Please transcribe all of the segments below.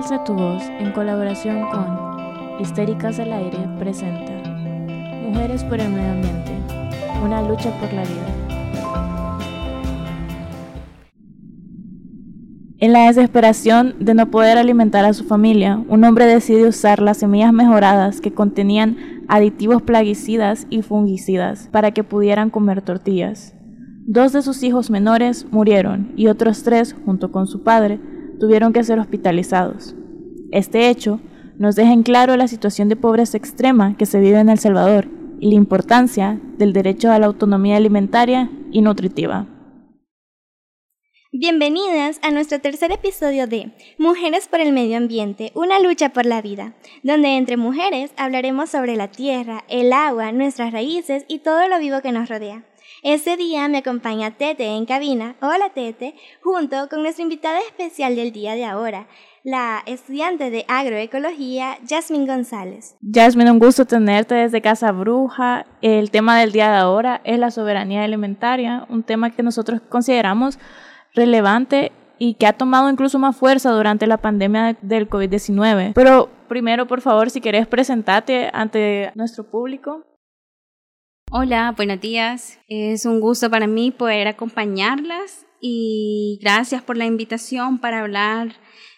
Alza tu voz en colaboración con Histéricas al Aire presenta Mujeres por el Medio Ambiente, una lucha por la vida. En la desesperación de no poder alimentar a su familia, un hombre decide usar las semillas mejoradas que contenían aditivos plaguicidas y fungicidas para que pudieran comer tortillas. Dos de sus hijos menores murieron y otros tres, junto con su padre, tuvieron que ser hospitalizados. Este hecho nos deja en claro la situación de pobreza extrema que se vive en El Salvador y la importancia del derecho a la autonomía alimentaria y nutritiva. Bienvenidas a nuestro tercer episodio de Mujeres por el Medio Ambiente, una lucha por la vida, donde entre mujeres hablaremos sobre la tierra, el agua, nuestras raíces y todo lo vivo que nos rodea. Este día me acompaña Tete en cabina, hola Tete, junto con nuestra invitada especial del día de ahora, la estudiante de agroecología, Jasmine González. Jasmine, un gusto tenerte desde Casa Bruja. El tema del día de ahora es la soberanía alimentaria, un tema que nosotros consideramos relevante y que ha tomado incluso más fuerza durante la pandemia del COVID-19. Pero primero, por favor, si querés presentarte ante nuestro público. Hola, buenos días. Es un gusto para mí poder acompañarlas y gracias por la invitación para hablar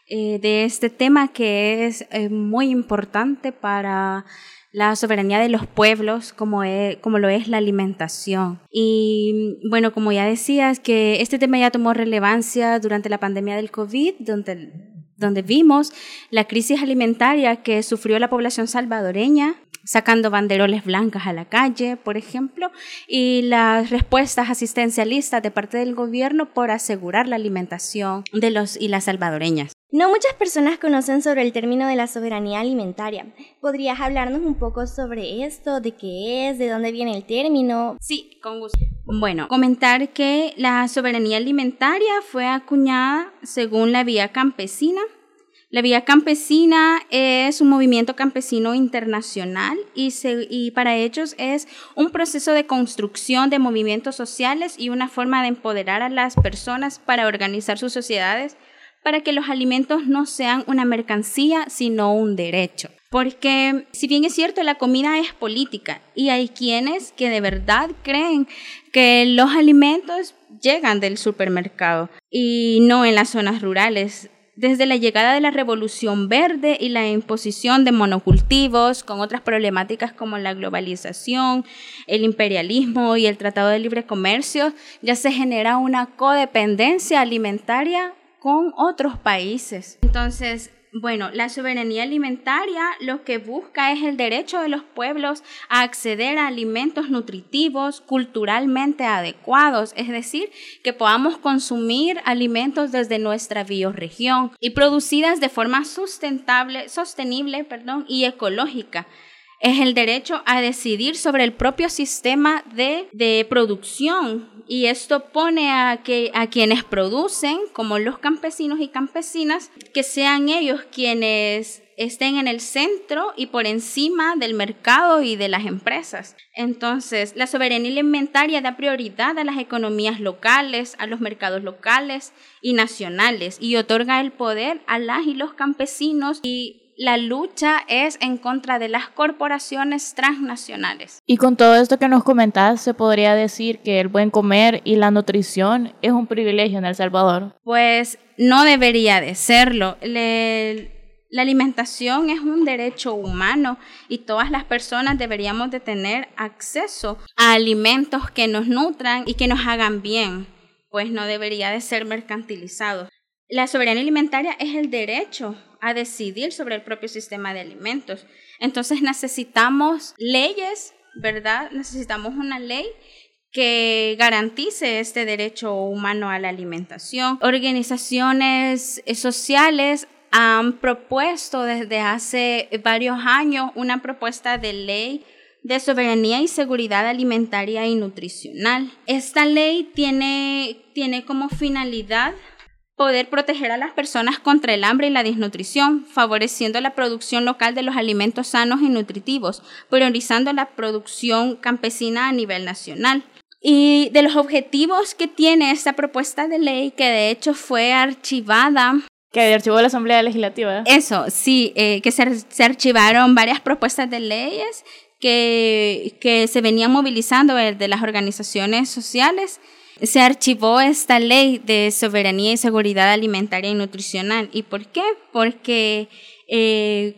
eh, de este tema que es eh, muy importante para la soberanía de los pueblos como, como lo es la alimentación. Y bueno, como ya decías, que este tema ya tomó relevancia durante la pandemia del COVID, donde, donde vimos la crisis alimentaria que sufrió la población salvadoreña sacando banderoles blancas a la calle, por ejemplo, y las respuestas asistencialistas de parte del gobierno por asegurar la alimentación de los y las salvadoreñas. No muchas personas conocen sobre el término de la soberanía alimentaria. ¿Podrías hablarnos un poco sobre esto, de qué es, de dónde viene el término? Sí, con gusto. Bueno, comentar que la soberanía alimentaria fue acuñada según la vía campesina la Vía Campesina es un movimiento campesino internacional y, y, para ellos es un proceso de construcción de movimientos sociales y una forma de empoderar a las personas para organizar sus sociedades para que los alimentos no sean una mercancía, sino un derecho. Porque si bien es cierto, la comida es política y hay quienes que de verdad creen que los alimentos llegan del supermercado y no en las zonas rurales desde la llegada de la Revolución Verde y la imposición de monocultivos, con otras problemáticas como la globalización, el imperialismo y el Tratado de Libre Comercio, ya se genera una codependencia alimentaria con otros países. Entonces, bueno, la soberanía alimentaria lo que busca es el derecho de los pueblos a acceder a alimentos nutritivos, culturalmente adecuados, es decir, que podamos consumir alimentos desde nuestra bioregión y producidas de forma sustentable, sostenible perdón, y ecológica es el derecho a decidir sobre el propio sistema de, de producción. Y esto pone a, que, a quienes producen, como los campesinos y campesinas, que sean ellos quienes estén en el centro y por encima del mercado y de las empresas. Entonces, la soberanía alimentaria da prioridad a las economías locales, a los mercados locales y nacionales y otorga el poder a las y los campesinos y la lucha es en contra de las corporaciones transnacionales. Y con todo esto que nos comentas, se podría decir que el buen comer y la nutrición es un privilegio en El Salvador. Pues no debería de serlo. la alimentación es un derecho humano y todas las personas deberíamos de tener acceso a alimentos que nos nutran y que nos hagan bien, pues no debería de ser mercantilizado. La soberanía alimentaria es el derecho a decidir sobre el propio sistema de alimentos. Entonces necesitamos leyes, ¿verdad? Necesitamos una ley que garantice este derecho humano a la alimentación. Organizaciones sociales han propuesto desde hace varios años una propuesta de ley de soberanía y seguridad alimentaria y nutricional. Esta ley tiene, tiene como finalidad poder proteger a las personas contra el hambre y la desnutrición, favoreciendo la producción local de los alimentos sanos y nutritivos, priorizando la producción campesina a nivel nacional. Y de los objetivos que tiene esta propuesta de ley, que de hecho fue archivada Que archivó la Asamblea Legislativa. Eso, sí, eh, que se, se, archivaron varias propuestas de leyes que, que se venían movilizando de las organizaciones sociales. Se archivó esta ley de soberanía y seguridad alimentaria y nutricional. ¿Y por qué? Porque eh,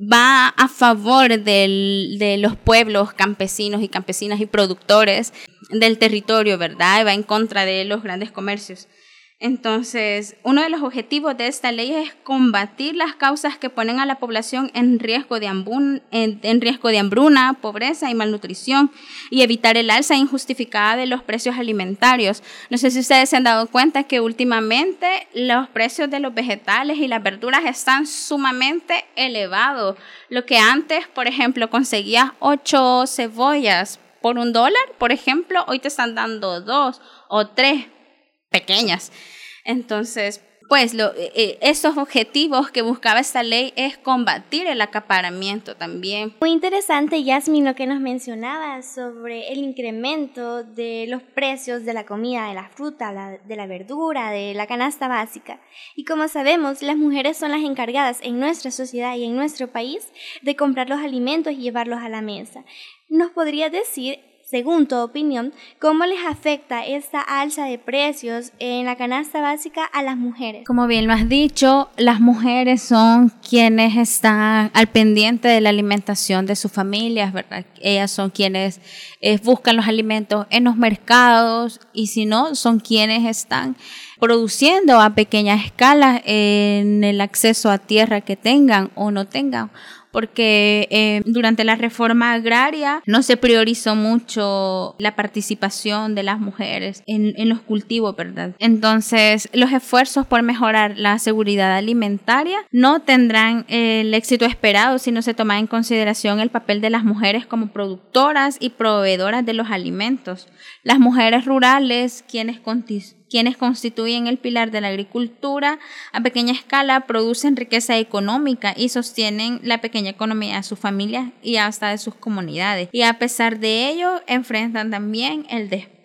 va a favor de los pueblos campesinos y campesinas y productores del territorio, ¿verdad? Y va en contra de los grandes comercios. Entonces, uno de los objetivos de esta ley es combatir las causas que ponen a la población en riesgo de, hambruna, pobreza y malnutrición y evitar el alza injustificada de los precios alimentarios. No sé si ustedes se han dado cuenta que últimamente los precios de los vegetales y las verduras están sumamente elevados. Lo que antes, por ejemplo, conseguías ocho cebollas por un dólar, por ejemplo, hoy te están dando dos o tres pequeñas. Entonces, pues lo, eh, eh, esos objetivos que buscaba esta ley es combatir el acaparamiento también. Muy interesante, Yasmin, lo que nos mencionaba sobre el incremento de los precios de la comida, de la fruta, de la verdura, de la canasta básica. Y como sabemos, las mujeres son las encargadas en nuestra sociedad y en nuestro país de comprar los alimentos y llevarlos a la mesa. ¿Nos podría decir según tu opinión, ¿cómo les afecta esta alza de precios en la canasta básica a las mujeres? Como bien lo has dicho, las mujeres son quienes están al pendiente de la alimentación de sus familias, ¿verdad? Ellas son quienes eh, buscan los alimentos en los mercados y si no, son quienes están produciendo a pequeña escala en el acceso a tierra que tengan o no tengan porque eh, durante la reforma agraria no se priorizó mucho la participación de las mujeres en, los cultivos, ¿verdad? Entonces, los esfuerzos por mejorar la seguridad alimentaria no tendrán el éxito esperado si no se toma en consideración el papel de las mujeres como productoras y proveedoras de los alimentos. Las mujeres rurales, quienes quienes constituyen el pilar de la agricultura a pequeña escala, producen riqueza económica y sostienen la pequeña economía de sus familias y hasta de sus comunidades. Y a pesar de ello, enfrentan también el despojo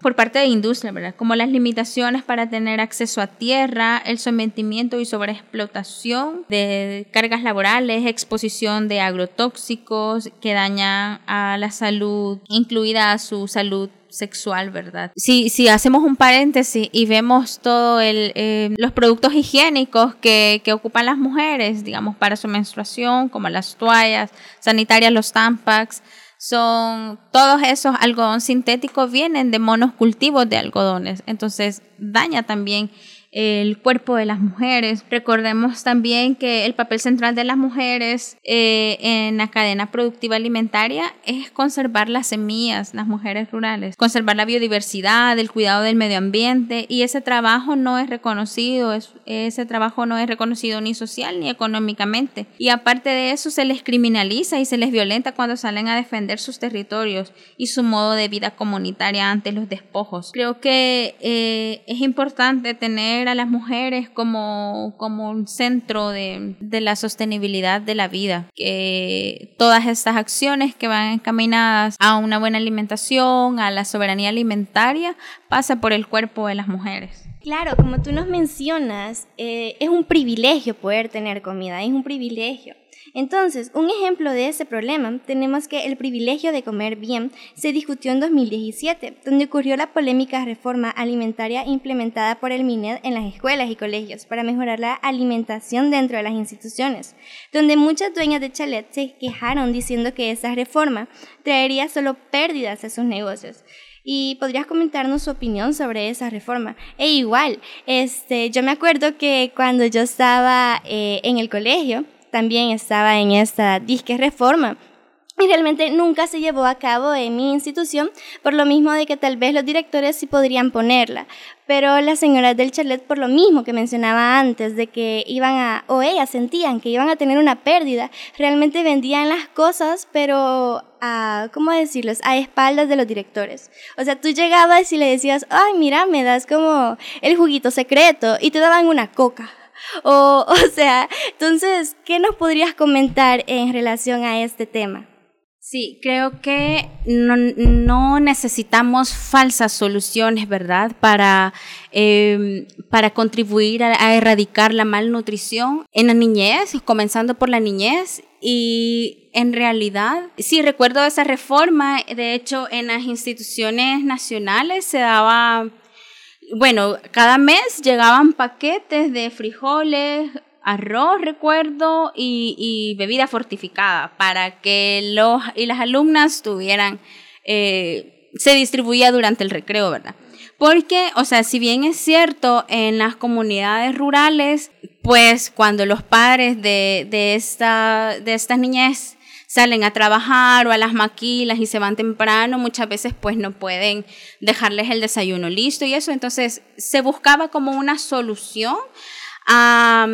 por parte de industria. Como las limitaciones para tener acceso a tierra, el sometimiento y sobreexplotación de cargas laborales, exposición de agrotóxicos que dañan a la salud, incluida su salud sexual, ¿verdad? Si, si hacemos un paréntesis y vemos todos eh, los productos higiénicos que, que, ocupan las mujeres, digamos, para su menstruación, como las toallas sanitarias, los tampax, son todos esos algodón sintéticos vienen de monos cultivos de algodones, entonces daña también el cuerpo de las mujeres. Recordemos también que el papel central de las mujeres eh, en la cadena productiva alimentaria es conservar las semillas, las mujeres rurales, conservar la biodiversidad, el cuidado del medio ambiente y ese trabajo no es reconocido, ese trabajo no es reconocido ni social ni económicamente. Y aparte de eso se les criminaliza y se les violenta cuando salen a defender sus territorios y su modo de vida comunitaria ante los despojos. Creo que eh, es importante tener a las mujeres como, como un centro de, de la sostenibilidad de la vida, que todas estas acciones que van encaminadas a una buena alimentación, a la soberanía alimentaria, pasa por el cuerpo de las mujeres. Claro, como tú nos mencionas, eh, es un privilegio poder tener comida, es un privilegio. Entonces, un ejemplo de ese problema tenemos que el privilegio de comer bien se discutió en 2017, donde ocurrió la polémica reforma alimentaria implementada por el MINED en las escuelas y colegios para mejorar la alimentación dentro de las instituciones, donde muchas dueñas de chalet se quejaron diciendo que esa reforma traería solo pérdidas a sus negocios y podrías comentarnos su opinión sobre esa reforma. E igual, este, yo me acuerdo que cuando yo estaba eh, en el colegio, también estaba en esta disque reforma. Y realmente nunca se llevó a cabo en mi institución, por lo mismo de que tal vez los directores sí podrían ponerla. Pero las señoras del chalet, por lo mismo que mencionaba antes, de que iban a, o ellas sentían que iban a tener una pérdida, realmente vendían las cosas, pero a, ¿cómo decirles? A espaldas de los directores. O sea, tú llegabas y le decías, ay, mira, me das como el juguito secreto, y te daban una coca. O, o sea, entonces, ¿qué nos podrías comentar en relación a este tema? Sí, creo que no, necesitamos falsas soluciones, ¿verdad? Para, em, para contribuir a, erradicar la malnutrición en la niñez, comenzando por la niñez. Y en realidad, sí, recuerdo esa reforma. De hecho, en las instituciones nacionales se daba, bueno, cada mes llegaban paquetes de frijoles, arroz, recuerdo, y, bebida fortificada para que los y las alumnas tuvieran, eh, se distribuía durante el recreo, ¿verdad? Porque, o sea, si bien es cierto, en las comunidades rurales, pues cuando los padres de, de, esta, de estas niñas salen a trabajar o a las maquilas y se van temprano, muchas veces pues no pueden dejarles el desayuno listo y eso, entonces se buscaba como una solución a,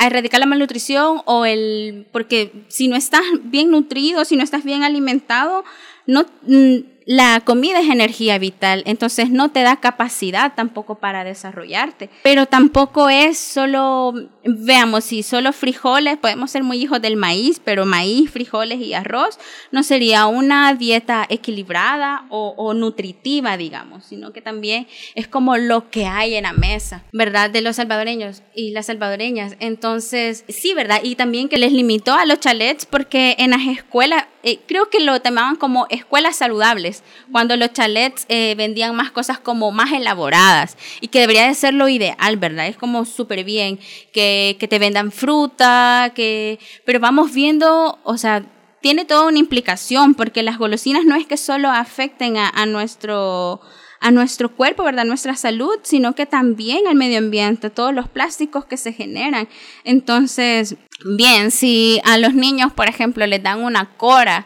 erradicar la malnutrición o el, porque si no estás bien nutrido, si no estás bien alimentado, no, mm, la comida es energía vital, entonces no te da capacidad tampoco para desarrollarte. Pero tampoco es solo, veamos, si solo frijoles, podemos ser muy hijos del maíz, pero maíz, frijoles y arroz no sería una dieta equilibrada o, nutritiva, digamos, sino que también es como lo que hay en la mesa, ¿verdad? De los salvadoreños y las salvadoreñas. Entonces, sí, ¿verdad? Y también que les limitó a los chalets porque en las escuelas, eh, creo que lo llamaban como escuelas saludables, cuando los chalets eh, vendían más cosas como más elaboradas y que debería de ser lo ideal, ¿verdad? Es como súper bien que, que te vendan fruta, que... pero vamos viendo, o sea, tiene toda una implicación porque las golosinas no es que solo afecten a, a nuestro a nuestro cuerpo, ¿verdad? Nuestra salud, sino que también al medio ambiente, todos los plásticos que se generan. Entonces, bien, si a los niños, por ejemplo, les dan una cora,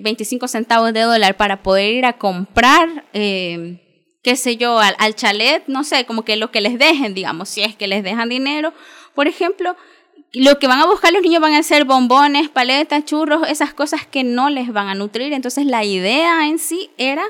25 eh, centavos de dólar para poder ir a comprar, eh, qué sé yo, al, al chalet, no sé, como que lo que les dejen, digamos, si es que les dejan dinero, por ejemplo, lo que van a buscar los niños van a ser bombones, paletas, churros, esas cosas que no les van a nutrir. Entonces la idea en sí era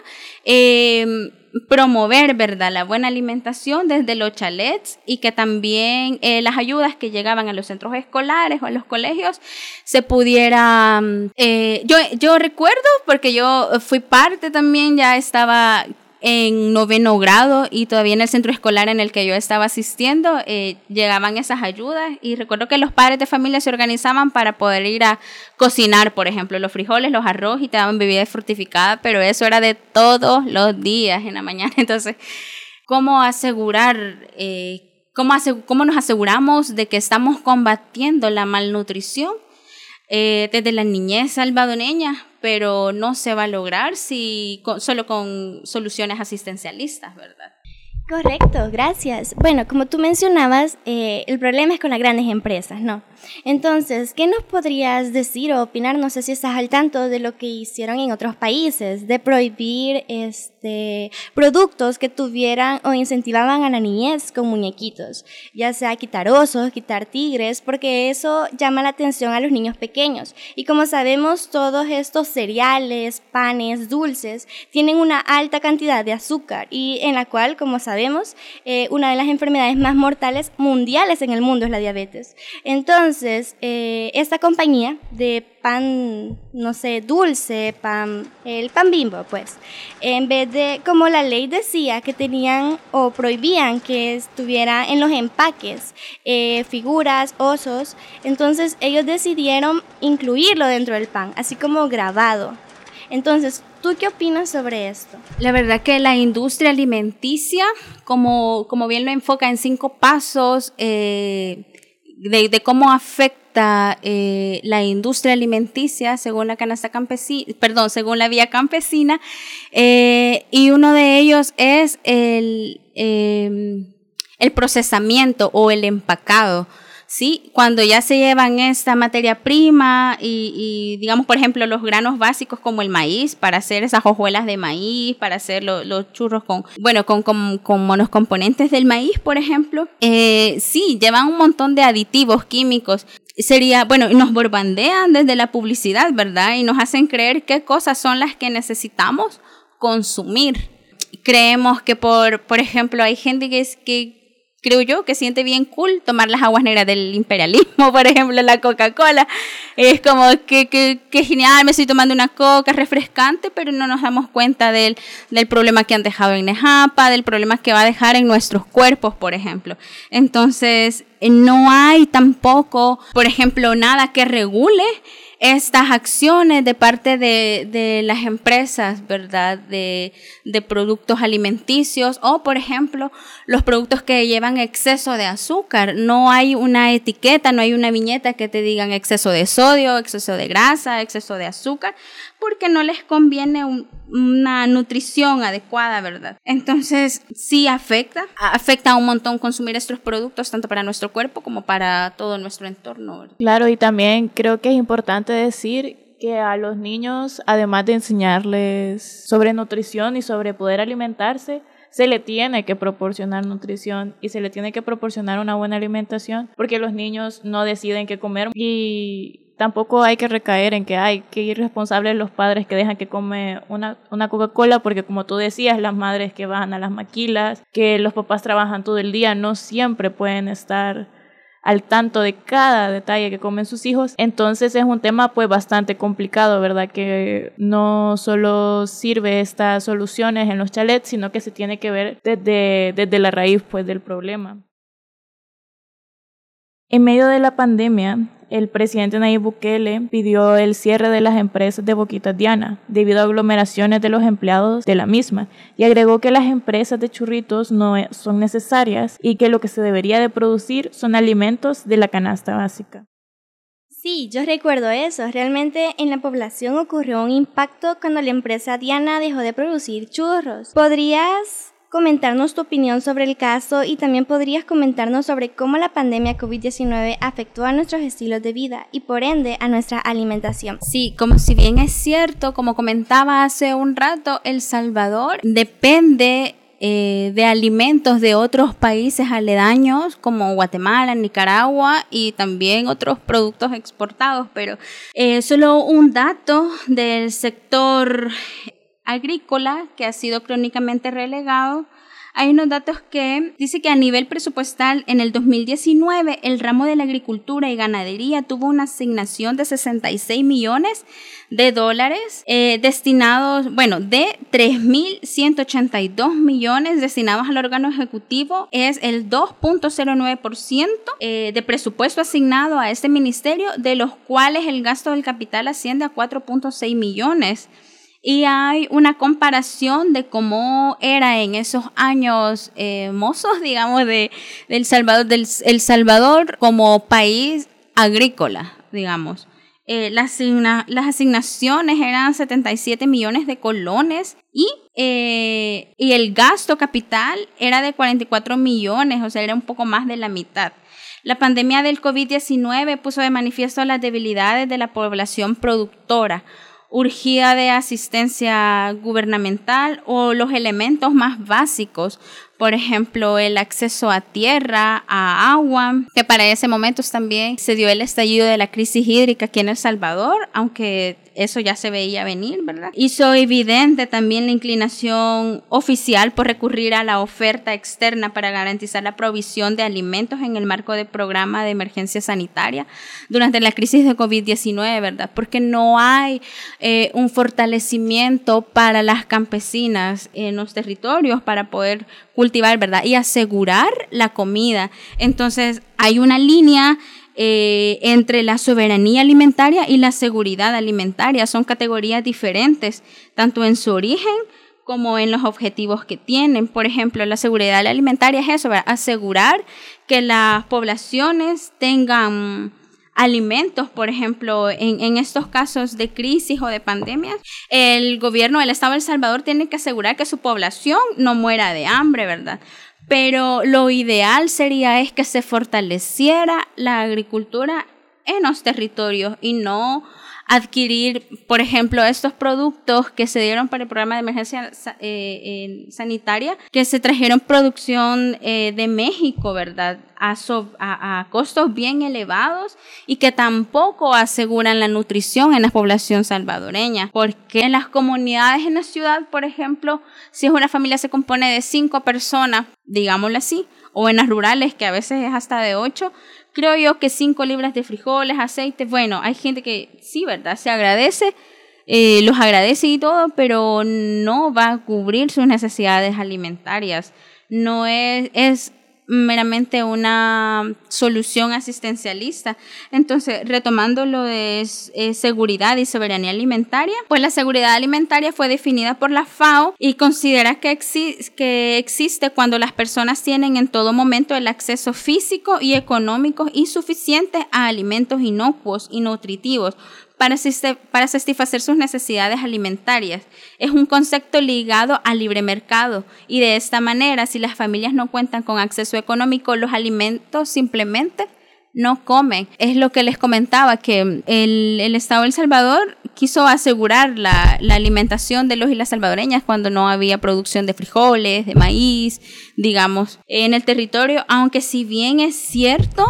em, promover, ¿verdad?, la buena alimentación desde los chalets y que también eh, las ayudas que llegaban a los centros escolares o a los colegios se pudieran... Eh, yo, yo recuerdo, porque yo fui parte también, ya estaba en noveno grado y todavía en el centro escolar en el que yo estaba asistiendo eh, llegaban esas ayudas y recuerdo que los padres de familia se organizaban para poder ir a cocinar, por ejemplo, los frijoles, los arroz y te daban bebidas fortificadas, pero eso era de todos los días en la mañana. Entonces, ¿cómo asegurar, eh, cómo, cómo nos aseguramos de que estamos combatiendo la malnutrición? Eh, desde la niñez salvadoreña, pero no se va a lograr si solo con soluciones asistencialistas, ¿verdad? Correcto, gracias. Bueno, como tú mencionabas, eh, el problema es con las grandes empresas, ¿no? Entonces, ¿qué nos podrías decir o opinar? No sé si estás al tanto de lo que hicieron en otros países, de prohibir este, productos que tuvieran o incentivaban a la niñez con muñequitos, ya sea quitar osos, quitar tigres, porque eso llama la atención a los niños pequeños. Y como sabemos, todos estos cereales, panes, dulces, tienen una alta cantidad de azúcar y en la cual, como sabemos, eh, una de las enfermedades más mortales mundiales en el mundo es la diabetes. Entonces, entonces, eh, esta compañía de pan, no sé, dulce, pan, el pan bimbo, pues, en vez de, como la ley decía, que tenían o prohibían que estuviera en los empaques eh, figuras, osos, entonces ellos decidieron incluirlo dentro del pan, así como grabado. Entonces, ¿tú qué opinas sobre esto? La verdad que la industria alimenticia, como, como bien lo enfoca en cinco pasos, eh, de, cómo afecta eh, la industria alimenticia según la canasta campesina, perdón, según la vía campesina, eh, y uno de ellos es el, em, el procesamiento o el empacado. ¿Sí? Cuando ya se llevan esta materia prima y, digamos, por ejemplo, los granos básicos como el maíz, para hacer esas hojuelas de maíz, para hacer los churros con, bueno, con, con, con componentes del maíz, por ejemplo, eh, sí, llevan un montón de aditivos químicos sería, bueno, nos borbandean desde la publicidad, ¿verdad? Y nos hacen creer qué cosas son las que necesitamos consumir. Creemos que, por, por ejemplo, hay gente que, es, que creo yo, que siente bien cool tomar las aguas negras del imperialismo, por ejemplo, la Coca-Cola. Es como que, que, genial, me estoy tomando una coca refrescante, pero no nos damos cuenta del, del problema que han dejado en Nejapa, del problema que va a dejar en nuestros cuerpos, por ejemplo. Entonces, no hay tampoco, por ejemplo, nada que regule estas acciones de parte de, de las empresas, ¿verdad? De, de, productos alimenticios o, por ejemplo, los productos que llevan exceso de azúcar. No hay una etiqueta, no hay una viñeta que te digan exceso de sodio, exceso de grasa, exceso de azúcar, porque no les conviene una nutrición adecuada, ¿verdad? Entonces, sí afecta, afecta un montón consumir estos productos, tanto para nuestro cuerpo como para todo nuestro entorno. Claro, y también creo que es importante decir que a los niños, además de enseñarles sobre nutrición y sobre poder alimentarse, se le tiene que proporcionar nutrición y se le tiene que proporcionar una buena alimentación porque los niños no deciden qué comer y tampoco hay que recaer en que hay que irresponsables los padres que dejan que come una, una Coca-Cola, porque como tú decías, las madres que van a las maquilas, que los papás trabajan todo el día, no siempre pueden estar al tanto de cada detalle que comen sus hijos. Entonces es un tema pues bastante complicado, ¿verdad? Que no solo sirve estas soluciones en los chalets, sino que se tiene que ver desde, desde la raíz pues del problema. En medio de la pandemia, el presidente Nayib Bukele pidió el cierre de las empresas de Boquita Diana debido a aglomeraciones de los empleados de la misma y agregó que las empresas de churritos no e, son necesarias y que lo que se debería de producir son alimentos de la canasta básica. Sí, yo recuerdo eso. Realmente en la población ocurrió un impacto cuando la empresa Diana dejó de producir churros. ¿Podrías comentarnos tu opinión sobre el caso y también podrías comentarnos sobre cómo la pandemia COVID-19 afectó a nuestros estilos de vida y por ende a nuestra alimentación. Sí, como si bien es cierto, como comentaba hace un rato, El Salvador depende eh, de alimentos de otros países aledaños como Guatemala, Nicaragua y también otros productos exportados, pero eh, solo un dato del sector agrícola que ha sido crónicamente relegado. Hay unos datos que dice que a nivel presupuestal en el 2019 el ramo de la agricultura y ganadería tuvo una asignación de 66 millones de dólares eh, destinados, bueno, de 3.182 millones destinados al órgano ejecutivo, es el 2.09% eh, de presupuesto asignado a este ministerio, de los cuales el gasto del capital asciende a 4.6 millones y hay una comparación de cómo era en esos años eh, mozos, digamos, de, El Salvador, del El Salvador como país agrícola, digamos. Eh, las, las, asignaciones eran 77 millones de colones y, eh, y el gasto capital era de 44 millones, o sea, era un poco más de la mitad. La pandemia del COVID-19 puso de manifiesto las debilidades de la población productora urgida de asistencia gubernamental o los elementos más básicos, por ejemplo, el acceso a tierra, a agua, que para ese momento también se dio el estallido de la crisis hídrica aquí en El Salvador, aunque eso ya se veía venir, ¿verdad? Hizo evidente también la inclinación oficial por recurrir a la oferta externa para garantizar la provisión de alimentos en el marco del programa de emergencia sanitaria durante la crisis de COVID-19, ¿verdad? Porque no hay eh, un fortalecimiento para las campesinas en los territorios para poder cultivar, ¿verdad? Y asegurar la comida. Entonces, hay una línea eh, entre la soberanía alimentaria y la seguridad alimentaria. Son categorías diferentes, tanto en su origen como en los objetivos que tienen. Por ejemplo, la seguridad alimentaria es eso, asegurar que las poblaciones tengan alimentos, por ejemplo, en, en, estos casos de crisis o de pandemias, el gobierno del Estado de El Salvador tiene que asegurar que su población no muera de hambre, ¿verdad? Pero lo ideal sería es que se fortaleciera la agricultura en los territorios y no adquirir, por ejemplo, estos productos que se dieron para el programa de emergencia eh, sanitaria, que se trajeron producción eh, de México, ¿verdad? a, costos bien elevados y que tampoco aseguran la nutrición en la población salvadoreña. Porque en las comunidades en la ciudad, por ejemplo, si es una familia se compone de cinco personas, digámoslo así, o en las rurales, que a veces es hasta de ocho, creo yo que cinco libras de frijoles, aceite, bueno, hay gente que sí, ¿verdad? Se agradece, eh, los agradece y todo, pero no va a cubrir sus necesidades alimentarias. No es, es meramente una solución asistencialista. Entonces, retomando lo de eh, seguridad y soberanía alimentaria, pues la seguridad alimentaria fue definida por la FAO y considera que, que existe cuando las personas tienen en todo momento el acceso físico y económico insuficiente a alimentos inocuos y nutritivos para, satisfacer sus necesidades alimentarias. Es un concepto ligado al libre mercado y de esta manera, si las familias no cuentan con acceso económico, los alimentos simplemente no comen. Es lo que les comentaba, que el, Estado de El Salvador quiso asegurar la, la, alimentación de los y las salvadoreñas cuando no había producción de frijoles, de maíz, digamos, en el territorio, aunque si bien es cierto,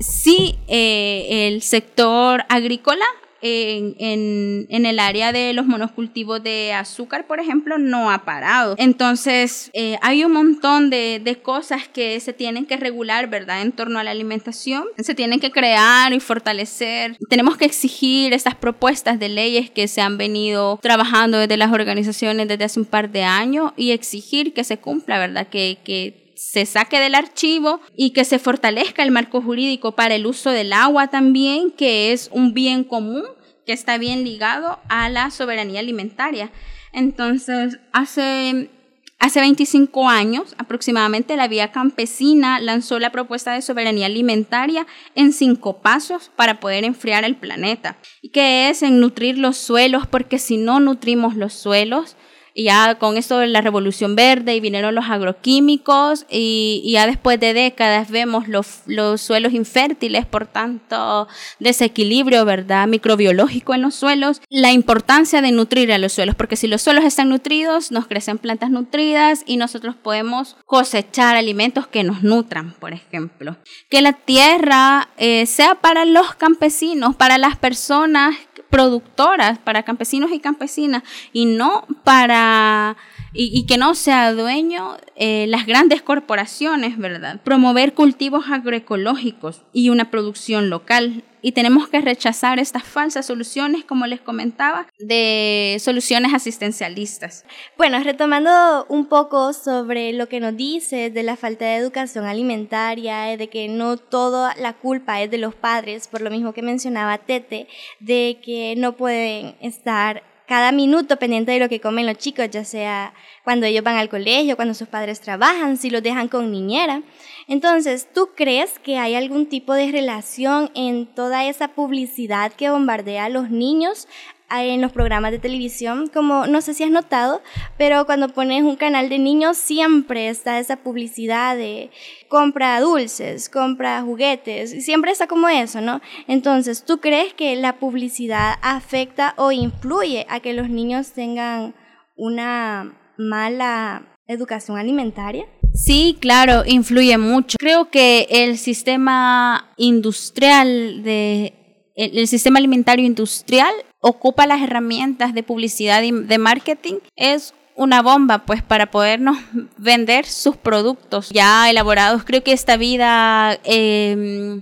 sí eh, el sector agrícola en, en, el área de los monocultivos de azúcar, por ejemplo, no ha parado. Entonces, eh, hay un montón de, de, cosas que se tienen que regular, ¿verdad? En torno a la alimentación. Se tienen que crear y fortalecer. Tenemos que exigir estas propuestas de leyes que se han venido trabajando desde las organizaciones desde hace un par de años y exigir que se cumpla, ¿verdad? Que, que se saque del archivo y que se fortalezca el marco jurídico para el uso del agua también, que es un bien común que está bien ligado a la soberanía alimentaria. Entonces, hace, hace 25 años aproximadamente, la Vía Campesina lanzó la propuesta de soberanía alimentaria en cinco pasos para poder enfriar el planeta, que es en nutrir los suelos, porque si no nutrimos los suelos, ya con esto la revolución verde y vinieron los agroquímicos y, ya después de décadas vemos los, los, suelos infértiles, por tanto desequilibrio, ¿verdad? Microbiológico en los suelos. La importancia de nutrir a los suelos, porque si los suelos están nutridos, nos crecen plantas nutridas y nosotros podemos cosechar alimentos que nos nutran, por ejemplo. Que la tierra eh, sea para los campesinos, para las personas productoras para campesinos y campesinas y no para y, que no sea dueño eh, las grandes corporaciones, ¿verdad? Promover cultivos agroecológicos y una producción local. Y tenemos que rechazar estas falsas soluciones, como les comentaba, de soluciones asistencialistas. Bueno, retomando un poco sobre lo que nos dice de la falta de educación alimentaria, de que no toda la culpa es de los padres, por lo mismo que mencionaba Tete, de que no pueden estar cada minuto pendiente de lo que comen los chicos, ya sea cuando ellos van al colegio, cuando sus padres trabajan, si los dejan con niñera. Entonces, ¿tú crees que hay algún tipo de relación en toda esa publicidad que bombardea a los niños en los programas de televisión, como no sé si has notado, pero cuando pones un canal de niños siempre está esa publicidad de compra dulces, compra juguetes, siempre está como eso, ¿no? Entonces, ¿tú crees que la publicidad afecta o influye a que los niños tengan una mala educación alimentaria? Sí, claro, influye mucho. Creo que el sistema industrial de el, sistema alimentario industrial ocupa las herramientas de publicidad y de marketing, es una bomba pues para podernos vender sus productos ya elaborados. Creo que esta vida em,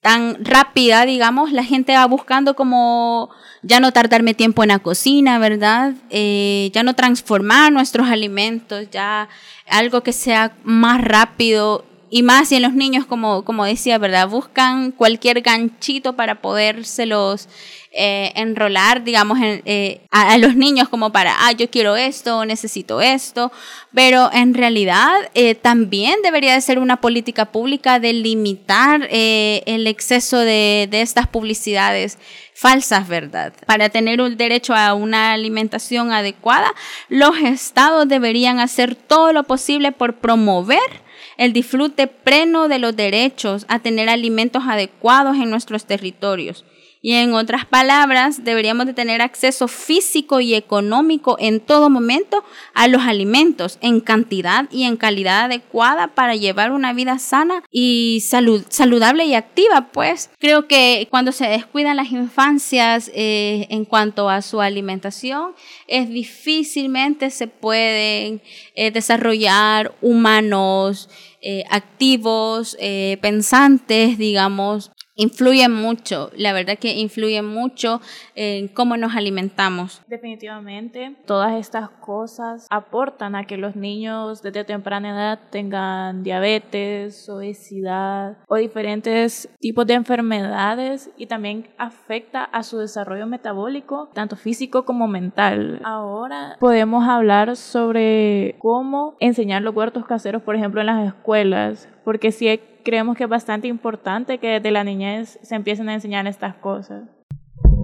tan rápida, digamos, la gente va buscando como ya no tardarme tiempo en la cocina, ¿verdad? Eh, ya no transformar nuestros alimentos, ya algo que sea más rápido y más si en los niños, como, como decía, ¿verdad? Buscan cualquier ganchito para podérselos eh, enrolar, digamos, eh, a, los niños como para, ah, yo quiero esto, necesito esto, pero en realidad eh, también debería de ser una política pública de limitar el exceso de, de estas publicidades falsas, ¿verdad? Para tener un derecho a una alimentación adecuada, los estados deberían hacer todo lo posible por promover el disfrute pleno de los derechos a tener alimentos adecuados en nuestros territorios Y en otras palabras, deberíamos de tener acceso físico y económico en todo momento a los alimentos en cantidad y en calidad adecuada para llevar una vida sana y salud, saludable y activa. Pues creo que cuando se descuidan las infancias eh, en cuanto a su alimentación, es difícilmente se pueden eh, desarrollar humanos eh, activos, pensantes, digamos, influye mucho, la verdad que influye mucho en cómo nos alimentamos. Definitivamente, todas estas cosas aportan a que los niños desde temprana edad tengan diabetes, obesidad o diferentes tipos de enfermedades y también afecta a su desarrollo metabólico, tanto físico como mental. Ahora podemos hablar sobre cómo enseñar los huertos caseros, por ejemplo, en las escuelas, porque si creemos que es bastante importante que desde la niñez se empiecen a enseñar estas cosas.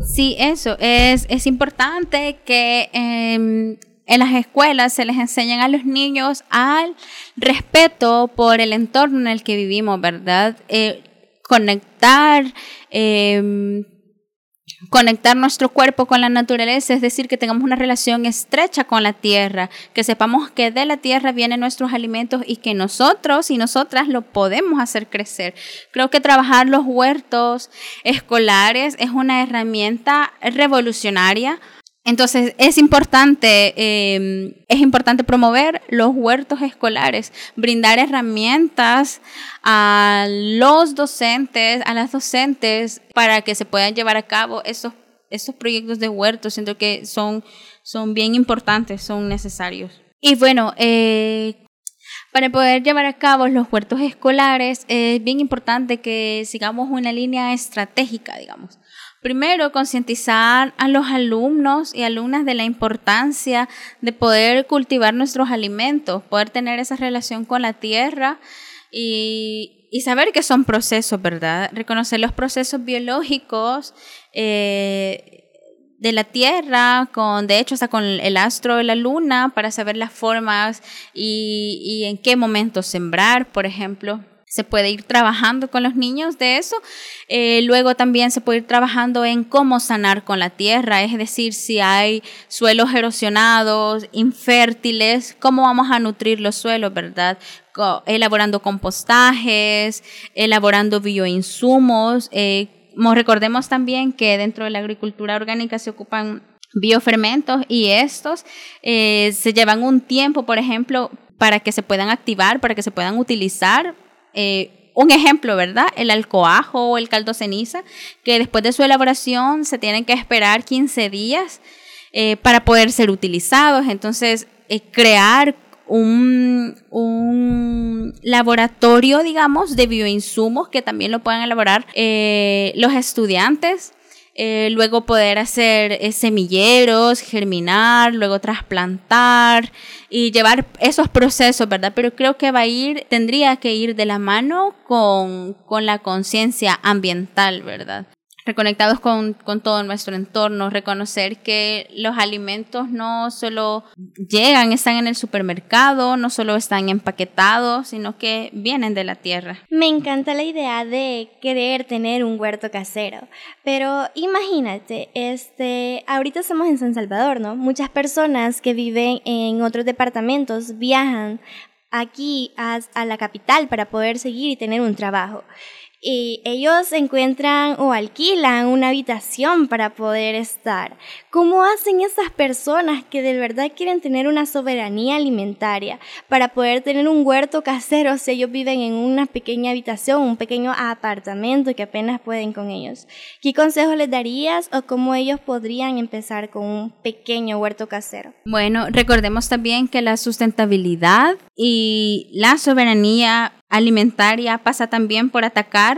Sí, eso, es, es importante que em, en las escuelas se les enseñen a los niños al respeto por el entorno en el que vivimos, ¿verdad? Eh, conectar, eh, conectar nuestro cuerpo con la naturaleza, es decir, que tengamos una relación estrecha con la tierra, que sepamos que de la tierra vienen nuestros alimentos y que nosotros y nosotras lo podemos hacer crecer. Creo que trabajar los huertos escolares es una herramienta revolucionaria entonces es importante, em, es importante promover los huertos escolares, brindar herramientas a los docentes, a las docentes, para que se puedan llevar a cabo esos, esos proyectos de huertos. Siento que son, son bien importantes, son necesarios. Y bueno, eh, para poder llevar a cabo los huertos escolares es bien importante que sigamos una línea estratégica, digamos. Primero, concientizar a los alumnos y alumnas de la importancia de poder cultivar nuestros alimentos, poder tener esa relación con la tierra y, saber que son procesos, ¿verdad? Reconocer los procesos biológicos eh, de la Tierra, con, de hecho, hasta con el astro de la Luna, para saber las formas y, y en qué momento sembrar, por ejemplo se puede ir trabajando con los niños de eso. Eh, luego también se puede ir trabajando en cómo sanar con la tierra, es decir, si hay suelos erosionados, infértiles, cómo vamos a nutrir los suelos, ¿verdad? elaborando compostajes, elaborando bioinsumos. Eh, recordemos también que dentro de la agricultura orgánica se ocupan biofermentos y estos eh, se llevan un tiempo, por ejemplo, para que se puedan activar, para que se puedan utilizar eh, un ejemplo, ¿verdad? El alcoajo o el caldo ceniza, que después de su elaboración se tienen que esperar 15 días eh, para poder ser utilizados. Entonces, eh, crear un, un, laboratorio, digamos, de bioinsumos que también lo puedan elaborar los estudiantes eh, luego poder hacer eh, semilleros, germinar, luego trasplantar y llevar esos procesos, ¿verdad? Pero creo que va a ir, tendría que ir de la mano con, con la conciencia ambiental, ¿verdad? Reconectados con, con, todo nuestro entorno, reconocer que los alimentos no solo llegan, están en el supermercado, no solo están empaquetados, sino que vienen de la tierra. Me encanta la idea de querer tener un huerto casero, pero imagínate, este, ahorita estamos en San Salvador, ¿no? Muchas personas que viven en otros departamentos viajan aquí a, a la capital para poder seguir y tener un trabajo y ellos encuentran o alquilan una habitación para poder estar. ¿Cómo hacen esas personas que de verdad quieren tener una soberanía alimentaria para poder tener un huerto casero si ellos viven en una pequeña habitación, un pequeño apartamento que apenas pueden con ellos? ¿Qué consejos les darías o cómo ellos podrían empezar con un pequeño huerto casero? Bueno, recordemos también que la sustentabilidad y la soberanía alimentaria pasa también por atacar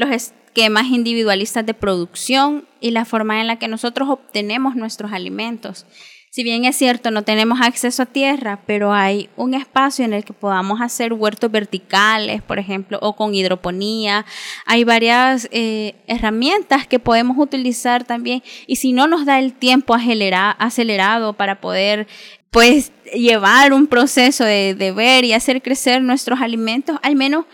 los esquemas individualistas de producción y la forma en la que nosotros obtenemos nuestros alimentos. Si bien es cierto, no tenemos acceso a tierra, pero hay un espacio en el que podamos hacer huertos verticales, por ejemplo, o con hidroponía. Hay varias eh, herramientas que podemos utilizar también. Y si no nos da el tiempo acelerado para poder pues llevar un proceso de, de ver y hacer crecer nuestros alimentos, al menos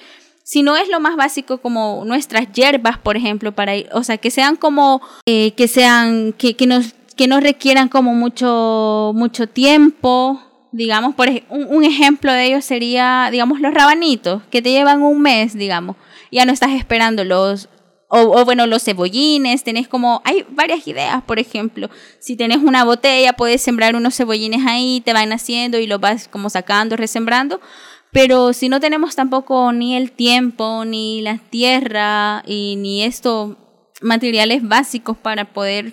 si no es lo más básico como nuestras hierbas, por ejemplo, para o sea, que sean como, eh, que sean, que, que, nos, que no requieran como mucho, mucho tiempo, digamos, por un, un, ejemplo de ello sería, digamos, los rabanitos, que te llevan un mes, digamos, ya no estás esperando los, o, o, bueno, los cebollines, tenés como, hay varias ideas, por ejemplo, si tenés una botella, puedes sembrar unos cebollines ahí, te van haciendo y los vas como sacando, resembrando, pero si no tenemos tampoco ni el tiempo, ni la tierra, y ni estos materiales básicos para poder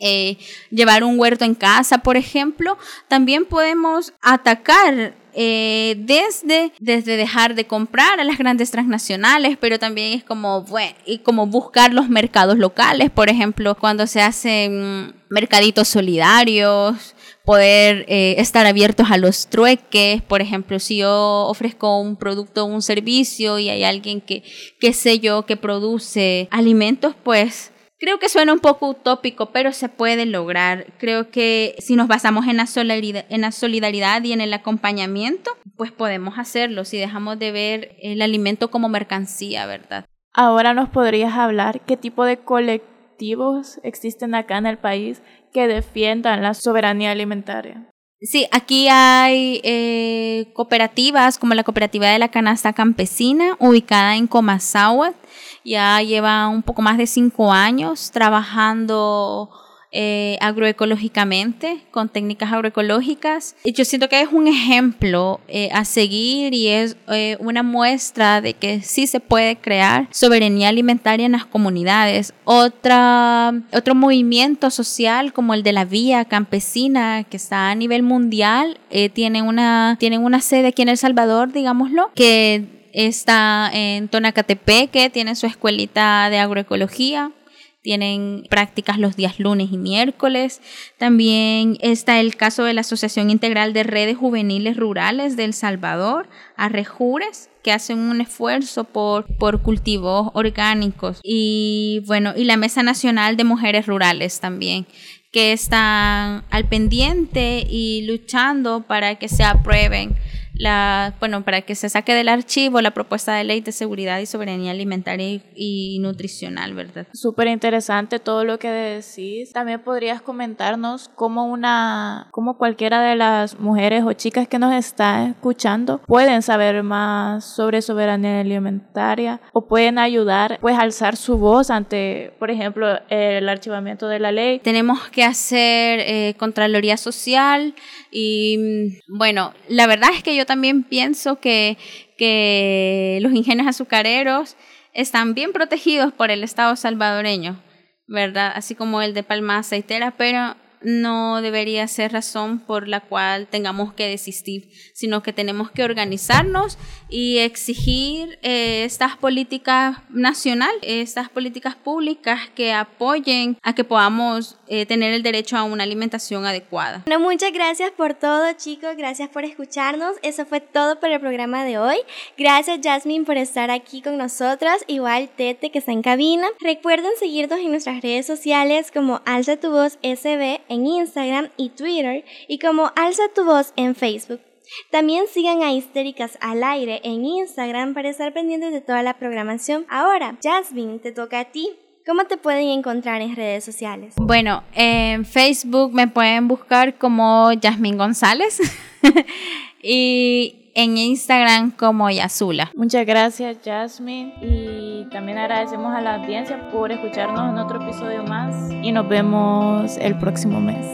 eh, llevar un huerto en casa, por ejemplo, también podemos atacar eh, desde, desde dejar de comprar a las grandes transnacionales, pero también es como, bueno, y como buscar los mercados locales, por ejemplo, cuando se hacen mercaditos solidarios, poder eh, estar abiertos a los trueques. Por ejemplo, si yo ofrezco un producto o un servicio y hay alguien que, qué sé yo, que produce alimentos, pues creo que suena un poco utópico, pero se puede lograr. Creo que si nos basamos en la solidaridad, en la solidaridad y en el acompañamiento, pues podemos hacerlo si dejamos de ver el alimento como mercancía, ¿verdad? Ahora nos podrías hablar qué tipo de existen acá en el país que defiendan la soberanía alimentaria. Sí, aquí hay eh, cooperativas como la cooperativa de la canasta campesina, ubicada en Comasagua. Ya lleva un poco más de cinco años trabajando eh, agroecológicamente, con técnicas agroecológicas. Yo siento que es un ejemplo eh, a seguir y es eh, una muestra de que sí se puede crear soberanía alimentaria en las comunidades. Otra, otro movimiento social como el de la Vía Campesina, que está a nivel mundial, tiene una, tienen una sede aquí en El Salvador, digámoslo, que está en Tonacatepe, que tiene su escuelita de agroecología tienen prácticas los días lunes y miércoles. También está el caso de la Asociación Integral de Redes Juveniles Rurales de El Salvador, Arrejures, que hacen un esfuerzo por, por cultivos orgánicos. Y bueno, y la Mesa Nacional de Mujeres Rurales también, que están al pendiente y luchando para que se aprueben la, bueno, para que se saque del archivo la propuesta de ley de seguridad y soberanía alimentaria y, nutricional, ¿verdad? Súper interesante todo lo que decís. También podrías comentarnos cómo una, cómo cualquiera de las mujeres o chicas que nos está escuchando pueden saber más sobre soberanía alimentaria o pueden ayudar, pues, a alzar su voz ante, por ejemplo, el archivamiento de la ley. Tenemos que hacer eh, Contraloría Social y, bueno, la verdad es que yo también pienso que, que los ingenios azucareros están bien protegidos por el Estado salvadoreño, ¿verdad? Así como el de Palma Aceitera, pero no debería ser razón por la cual tengamos que desistir, sino que tenemos que organizarnos y exigir eh, estas políticas nacionales, estas políticas públicas que apoyen a que podamos eh, tener el derecho a una alimentación adecuada. Bueno, muchas gracias por todo, chicos, gracias por escucharnos. Eso fue todo por el programa de hoy. Gracias, Jasmine, por estar aquí con nosotras, igual Tete que está en cabina. Recuerden seguirnos en nuestras redes sociales como Alza tu Voz SB en Instagram y Twitter y como Alza tu voz en Facebook. También sigan a Histéricas al aire en Instagram para estar pendientes de toda la programación. Ahora, Jasmine, te toca a ti. ¿Cómo te pueden encontrar en redes sociales? Bueno, en Facebook me pueden buscar como Jasmine González y en Instagram como Yazula. Muchas gracias Jasmine y también agradecemos a la audiencia por escucharnos en otro episodio más y nos vemos el próximo mes.